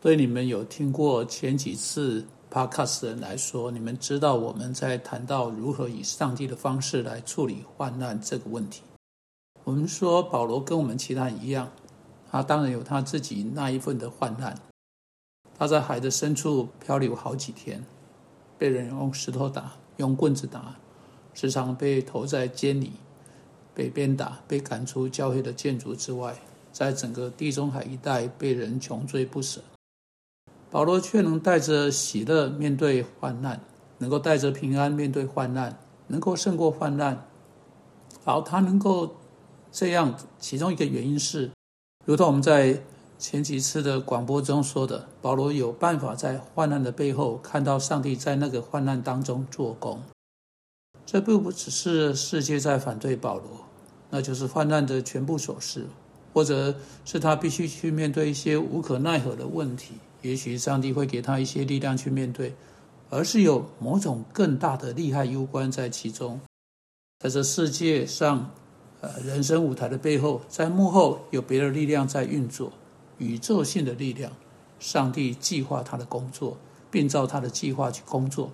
对你们有听过前几次 podcast 的人来说，你们知道我们在谈到如何以上帝的方式来处理患难这个问题。我们说保罗跟我们其他人一样，他当然有他自己那一份的患难。他在海的深处漂流好几天，被人用石头打，用棍子打，时常被投在监里，被鞭打，被赶出教会的建筑之外，在整个地中海一带被人穷追不舍。保罗却能带着喜乐面对患难，能够带着平安面对患难，能够胜过患难。好，他能够这样，其中一个原因是，如同我们在前几次的广播中说的，保罗有办法在患难的背后看到上帝在那个患难当中做工。这并不只是世界在反对保罗，那就是患难的全部所示，或者是他必须去面对一些无可奈何的问题。也许上帝会给他一些力量去面对，而是有某种更大的利害攸关在其中。在这世界上，呃，人生舞台的背后，在幕后有别的力量在运作，宇宙性的力量。上帝计划他的工作，并照他的计划去工作，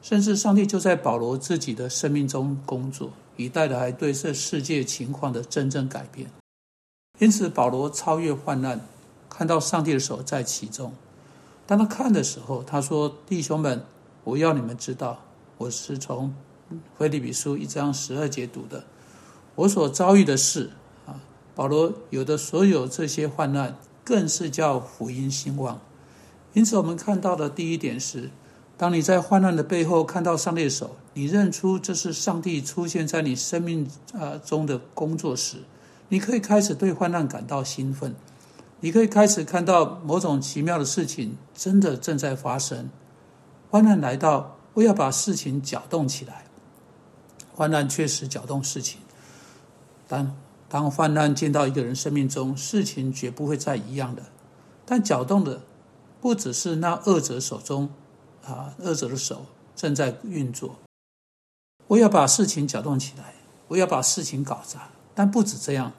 甚至上帝就在保罗自己的生命中工作，以带来对这世界情况的真正改变。因此，保罗超越患难。看到上帝的手在其中，当他看的时候，他说：“弟兄们，我要你们知道，我是从腓立比书一章十二节读的。我所遭遇的事啊，保罗有的所有这些患难，更是叫福音兴旺。因此，我们看到的第一点是：当你在患难的背后看到上帝的手，你认出这是上帝出现在你生命啊中的工作时，你可以开始对患难感到兴奋。”你可以开始看到某种奇妙的事情真的正在发生。患难来到，我要把事情搅动起来。患难确实搅动事情，但当患难进到一个人生命中，事情绝不会再一样的。但搅动的不只是那恶者手中啊，恶者的手正在运作。我要把事情搅动起来，我要把事情搞砸。但不止这样。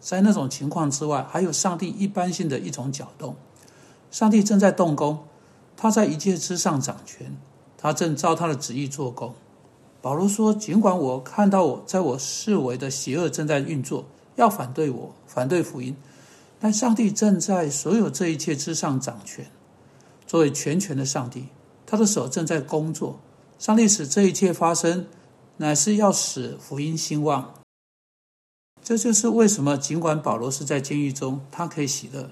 在那种情况之外，还有上帝一般性的一种搅动。上帝正在动工，他在一切之上掌权，他正照他的旨意做工。保罗说：“尽管我看到我在我视为的邪恶正在运作，要反对我，反对福音，但上帝正在所有这一切之上掌权。作为全权的上帝，他的手正在工作。上帝使这一切发生，乃是要使福音兴旺。”这就是为什么，尽管保罗是在监狱中，他可以喜乐。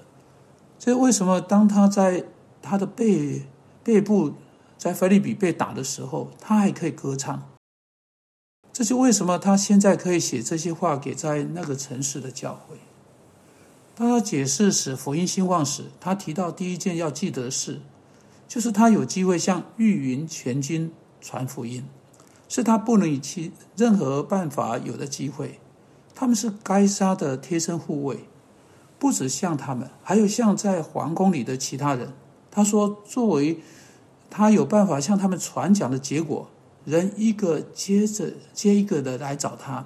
这为什么，当他在他的背背部在菲利比被打的时候，他还可以歌唱。这就为什么他现在可以写这些话给在那个城市的教会。当他解释使福音兴旺时，他提到第一件要记得的事，就是他有机会向御云全军传福音，是他不能以其任何办法有的机会。他们是该杀的贴身护卫，不止像他们，还有像在皇宫里的其他人。他说，作为他有办法向他们传讲的结果，人一个接着接一个的来找他，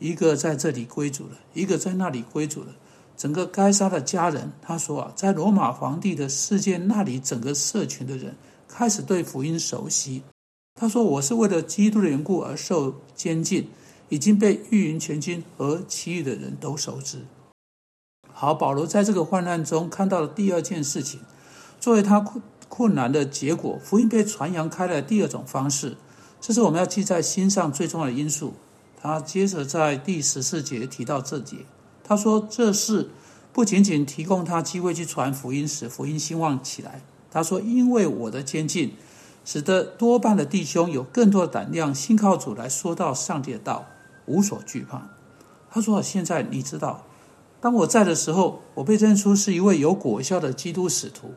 一个在这里归主了，一个在那里归主了。整个该杀的家人，他说啊，在罗马皇帝的世界那里，整个社群的人开始对福音熟悉。他说，我是为了基督的缘故而受监禁。已经被御云全军和其余的人都熟知。好，保罗在这个患难中看到了第二件事情，作为他困困难的结果，福音被传扬开来。第二种方式，这是我们要记在心上最重要的因素。他接着在第十四节提到这节，他说：“这是不仅仅提供他机会去传福音，使福音兴旺起来。他说，因为我的监禁，使得多半的弟兄有更多的胆量，信靠主来说到上帝的道。”无所惧怕。他说：“现在你知道，当我在的时候，我被认出是一位有果效的基督使徒。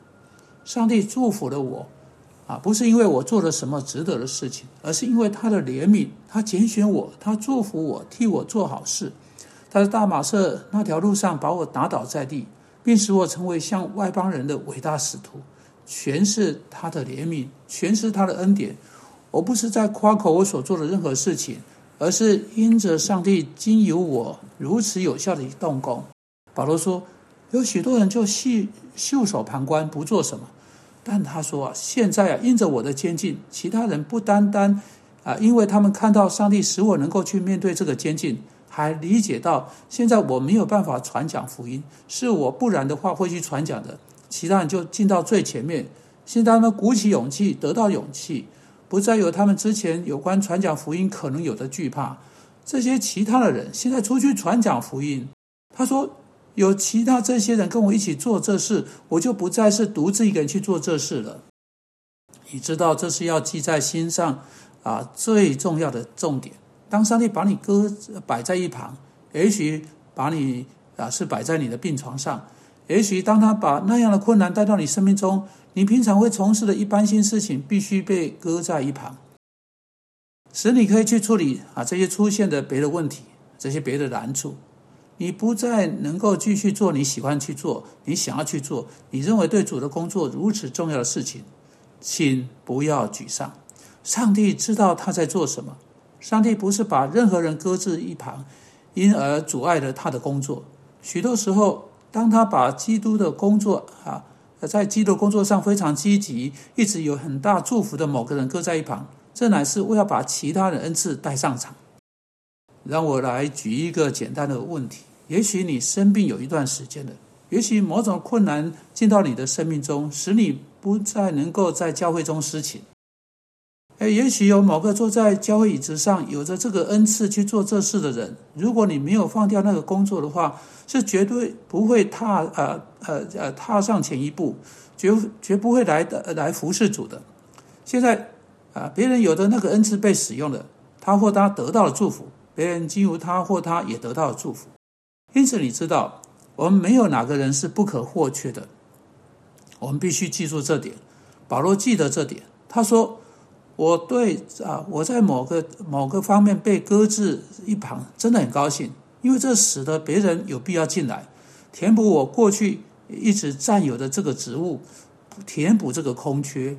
上帝祝福了我，啊，不是因为我做了什么值得的事情，而是因为他的怜悯，他拣选我，他祝福我，替我做好事。他在大马色那条路上把我打倒在地，并使我成为向外邦人的伟大使徒。全是他的怜悯，全是他的恩典。我不是在夸口我所做的任何事情。”而是因着上帝经由我如此有效的动工，保罗说，有许多人就戏袖手旁观，不做什么。但他说啊，现在啊，因着我的监禁，其他人不单单啊，因为他们看到上帝使我能够去面对这个监禁，还理解到现在我没有办法传讲福音，是我不然的话会去传讲的。其他人就进到最前面，现在他们鼓起勇气，得到勇气，不再有他们之前有关传讲福音可能有的惧怕。这些其他的人现在出去传讲福音，他说。有其他这些人跟我一起做这事，我就不再是独自一个人去做这事了。你知道，这是要记在心上啊，最重要的重点。当上帝把你搁摆在一旁，也许把你啊是摆在你的病床上，也许当他把那样的困难带到你生命中，你平常会从事的一般性事情必须被搁在一旁，使你可以去处理啊这些出现的别的问题，这些别的难处。你不再能够继续做你喜欢去做、你想要去做、你认为对主的工作如此重要的事情，请不要沮丧。上帝知道他在做什么。上帝不是把任何人搁置一旁，因而阻碍了他的工作。许多时候，当他把基督的工作啊，在基督工作上非常积极、一直有很大祝福的某个人搁在一旁，这乃是为了把其他的恩赐带上场。让我来举一个简单的问题：也许你生病有一段时间了，也许某种困难进到你的生命中，使你不再能够在教会中施勤。哎，也许有某个坐在教会椅子上，有着这个恩赐去做这事的人，如果你没有放掉那个工作的话，是绝对不会踏呃呃呃踏上前一步，绝绝不会来的来服侍主的。现在啊，别人有的那个恩赐被使用了，他或他得到了祝福。别人经由他或他也得到了祝福，因此你知道，我们没有哪个人是不可或缺的。我们必须记住这点。保罗记得这点，他说：“我对啊，我在某个某个方面被搁置一旁，真的很高兴，因为这使得别人有必要进来，填补我过去一直占有的这个职务，填补这个空缺。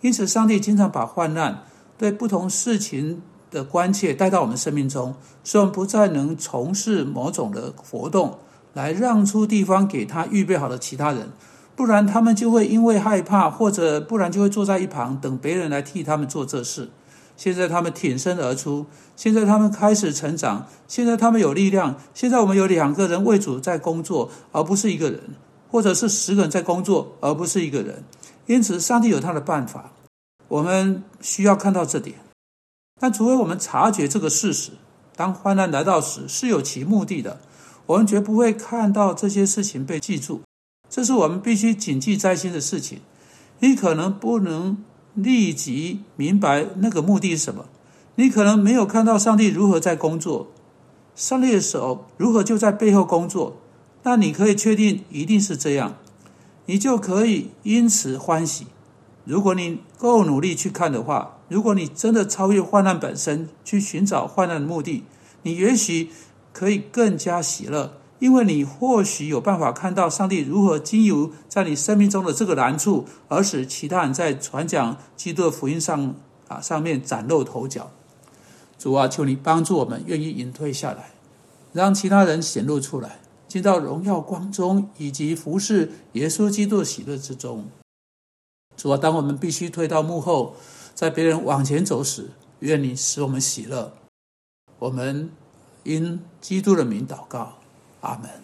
因此，上帝经常把患难对不同事情。”的关切带到我们生命中，使我们不再能从事某种的活动，来让出地方给他预备好的其他人，不然他们就会因为害怕，或者不然就会坐在一旁等别人来替他们做这事。现在他们挺身而出，现在他们开始成长，现在他们有力量。现在我们有两个人为主在工作，而不是一个人，或者是十个人在工作，而不是一个人。因此，上帝有他的办法，我们需要看到这点。但除非我们察觉这个事实，当患难来到时是有其目的的，我们绝不会看到这些事情被记住。这是我们必须谨记在心的事情。你可能不能立即明白那个目的是什么，你可能没有看到上帝如何在工作，上帝的手如何就在背后工作。但你可以确定一定是这样，你就可以因此欢喜。如果你够努力去看的话，如果你真的超越患难本身，去寻找患难的目的，你也许可以更加喜乐，因为你或许有办法看到上帝如何经由在你生命中的这个难处，而使其他人在传讲基督的福音上啊上面崭露头角。主啊，求你帮助我们，愿意隐退下来，让其他人显露出来，进到荣耀光中，以及服侍耶稣基督的喜乐之中。主啊，当我们必须退到幕后，在别人往前走时，愿你使我们喜乐。我们因基督的名祷告，Amen.